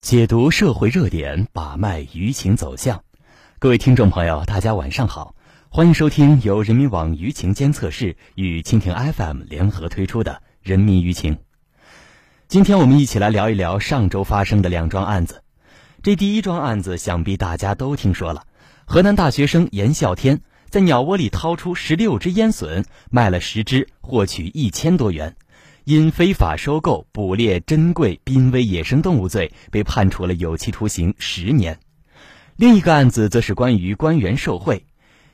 解读社会热点，把脉舆情走向。各位听众朋友，大家晚上好，欢迎收听由人民网舆情监测室与蜻蜓 FM 联合推出的《人民舆情》。今天我们一起来聊一聊上周发生的两桩案子。这第一桩案子，想必大家都听说了：河南大学生严啸天在鸟窝里掏出十六只烟笋，卖了十只，获取一千多元。因非法收购、捕猎珍贵濒危野生动物罪，被判处了有期徒刑十年。另一个案子则是关于官员受贿。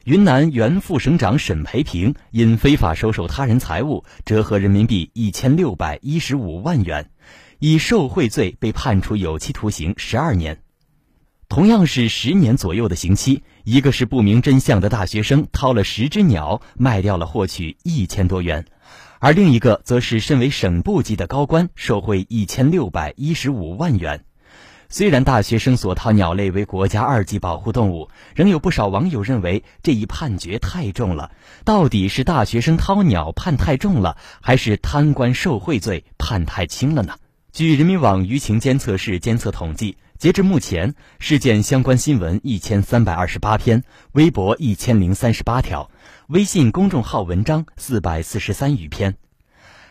云南原副省长沈培平因非法收受他人财物，折合人民币一千六百一十五万元，以受贿罪被判处有期徒刑十二年。同样是十年左右的刑期，一个是不明真相的大学生掏了十只鸟卖掉了，获取一千多元。而另一个则是身为省部级的高官受贿一千六百一十五万元。虽然大学生所掏鸟类为国家二级保护动物，仍有不少网友认为这一判决太重了。到底是大学生掏鸟判太重了，还是贪官受贿罪判太轻了呢？据人民网舆情监测室监测统计，截至目前，事件相关新闻一千三百二十八篇，微博一千零三十八条。微信公众号文章四百四十三余篇。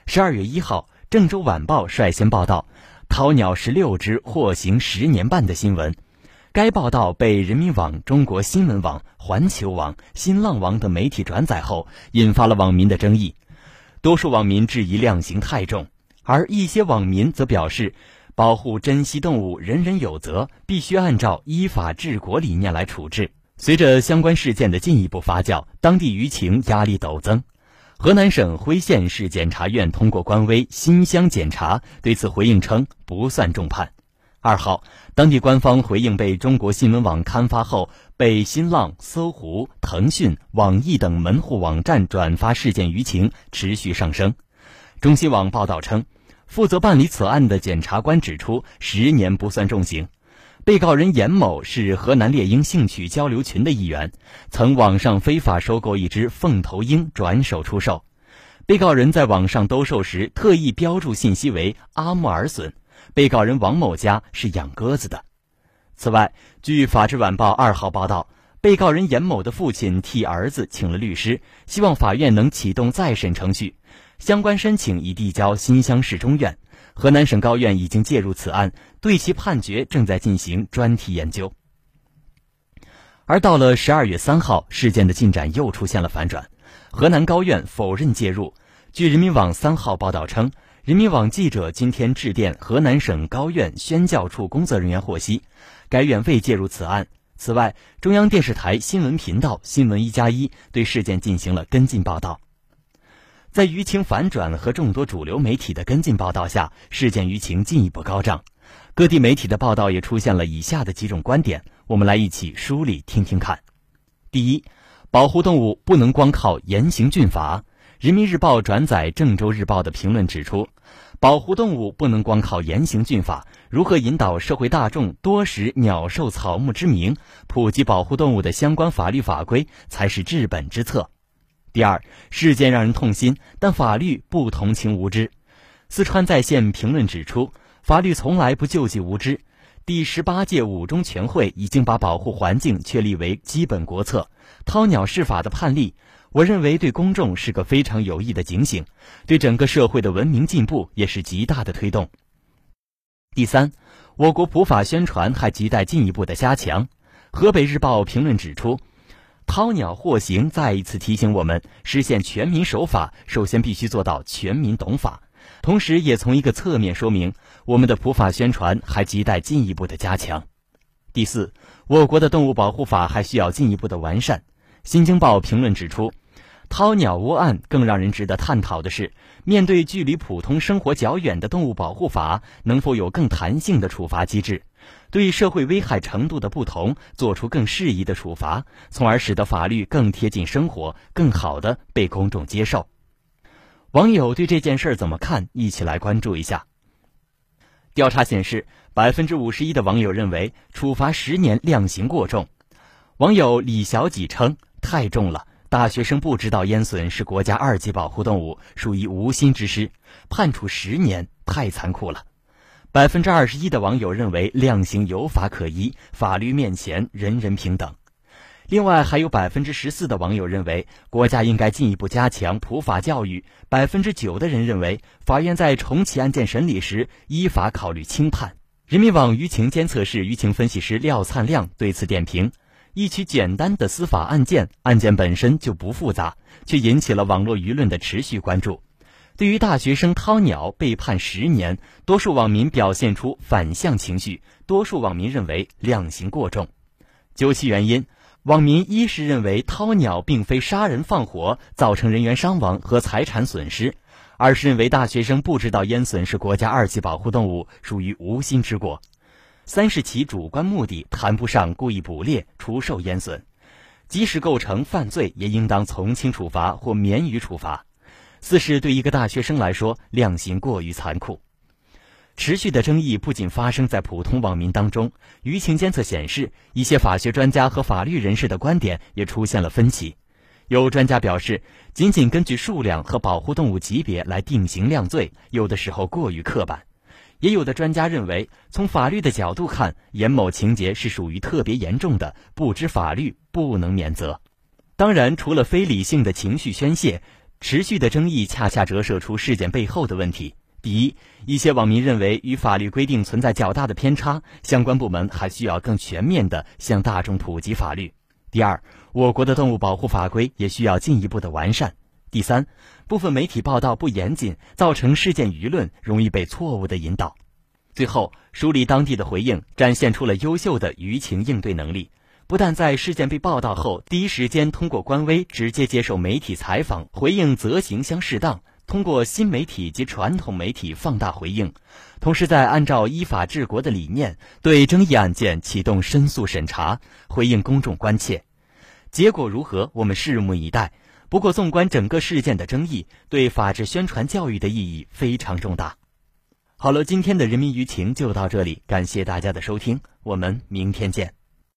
十二月一号，《郑州晚报》率先报道掏鸟十六只获刑十年半的新闻。该报道被人民网、中国新闻网、环球网、新浪网等媒体转载后，引发了网民的争议。多数网民质疑量刑太重，而一些网民则表示，保护珍稀动物人人有责，必须按照依法治国理念来处置。随着相关事件的进一步发酵，当地舆情压力陡增。河南省辉县市检察院通过官微“新乡检察”对此回应称，不算重判。二号，当地官方回应被中国新闻网刊发后，被新浪、搜狐、腾讯、网易等门户网站转发事件舆情持续上升。中新网报道称，负责办理此案的检察官指出，十年不算重刑。被告人严某是河南猎鹰兴趣交流群的一员，曾网上非法收购一只凤头鹰转手出售。被告人在网上兜售时特意标注信息为阿穆尔隼。被告人王某家是养鸽子的。此外，据《法制晚报》二号报道，被告人严某的父亲替儿子请了律师，希望法院能启动再审程序。相关申请已递交新乡市中院。河南省高院已经介入此案，对其判决正在进行专题研究。而到了十二月三号，事件的进展又出现了反转，河南高院否认介入。据人民网三号报道称，人民网记者今天致电河南省高院宣教处工作人员获悉，该院未介入此案。此外，中央电视台新闻频道新闻一加一对事件进行了跟进报道。在舆情反转和众多主流媒体的跟进报道下，事件舆情进一步高涨。各地媒体的报道也出现了以下的几种观点，我们来一起梳理听听看。第一，保护动物不能光靠严刑峻法。人民日报转载郑州日报的评论指出，保护动物不能光靠严刑峻法，如何引导社会大众多识鸟兽草木之名，普及保护动物的相关法律法规，才是治本之策。第二，事件让人痛心，但法律不同情无知。四川在线评论指出，法律从来不救济无知。第十八届五中全会已经把保护环境确立为基本国策。掏鸟释法的判例，我认为对公众是个非常有益的警醒，对整个社会的文明进步也是极大的推动。第三，我国普法宣传还亟待进一步的加强。河北日报评论指出。掏鸟获刑，再一次提醒我们，实现全民守法，首先必须做到全民懂法。同时，也从一个侧面说明，我们的普法宣传还亟待进一步的加强。第四，我国的动物保护法还需要进一步的完善。新京报评论指出，掏鸟窝案更让人值得探讨的是，面对距离普通生活较远的动物保护法，能否有更弹性的处罚机制？对社会危害程度的不同，做出更适宜的处罚，从而使得法律更贴近生活，更好的被公众接受。网友对这件事怎么看？一起来关注一下。调查显示，百分之五十一的网友认为处罚十年量刑过重。网友李小几称太重了，大学生不知道烟隼是国家二级保护动物，属于无心之失，判处十年太残酷了。百分之二十一的网友认为量刑有法可依，法律面前人人平等。另外，还有百分之十四的网友认为国家应该进一步加强普法教育。百分之九的人认为法院在重启案件审理时依法考虑轻判。人民网舆情监测室舆情分析师廖灿亮对此点评：一起简单的司法案件，案件本身就不复杂，却引起了网络舆论的持续关注。对于大学生掏鸟被判十年，多数网民表现出反向情绪，多数网民认为量刑过重。究其原因。网民一是认为掏鸟并非杀人放火造成人员伤亡和财产损失，二是认为大学生不知道烟隼是国家二级保护动物，属于无心之过；三是其主观目的谈不上故意捕猎、出售烟隼，即使构成犯罪，也应当从轻处罚或免予处罚；四是对一个大学生来说，量刑过于残酷。持续的争议不仅发生在普通网民当中，舆情监测显示，一些法学专家和法律人士的观点也出现了分歧。有专家表示，仅仅根据数量和保护动物级别来定刑量罪，有的时候过于刻板；也有的专家认为，从法律的角度看，严某情节是属于特别严重的，不知法律不能免责。当然，除了非理性的情绪宣泄，持续的争议恰恰折射出事件背后的问题。第一，一些网民认为与法律规定存在较大的偏差，相关部门还需要更全面地向大众普及法律。第二，我国的动物保护法规也需要进一步的完善。第三，部分媒体报道不严谨，造成事件舆论容易被错误的引导。最后，梳理当地的回应，展现出了优秀的舆情应对能力。不但在事件被报道后第一时间通过官微直接接受媒体采访，回应责刑相适当。通过新媒体及传统媒体放大回应，同时在按照依法治国的理念，对争议案件启动申诉审查，回应公众关切。结果如何，我们拭目以待。不过，纵观整个事件的争议，对法治宣传教育的意义非常重大。好了，今天的人民舆情就到这里，感谢大家的收听，我们明天见。